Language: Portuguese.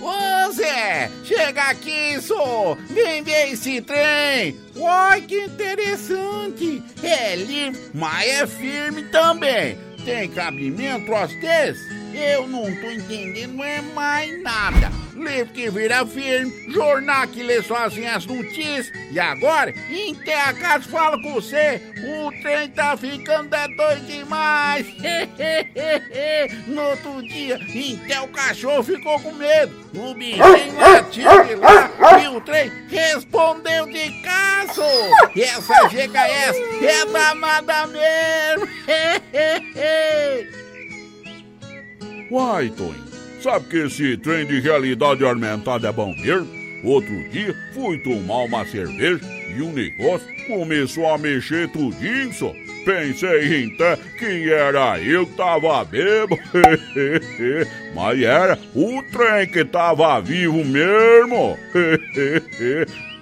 Ô Zé, chega aqui, só! Vem ver esse trem! Uai, que interessante! É livre, mas é firme também! Tem cabimento, desse? Eu não tô entendendo é mais nada. Livro que vira filme, jornal que lê sozinho as notícias. E agora, casa fala com você, o trem tá ficando é doido demais. no outro dia, até o cachorro ficou com medo. O bichinho latiu de lá e o trem respondeu de caso. Essa GKS é danada mesmo. Uai, Toinho, sabe que esse trem de realidade aumentada é bom mesmo? Outro dia fui tomar uma cerveja e o negócio começou a mexer tudinho, só. Pensei então que era eu que tava bebo, mas era o trem que tava vivo mesmo.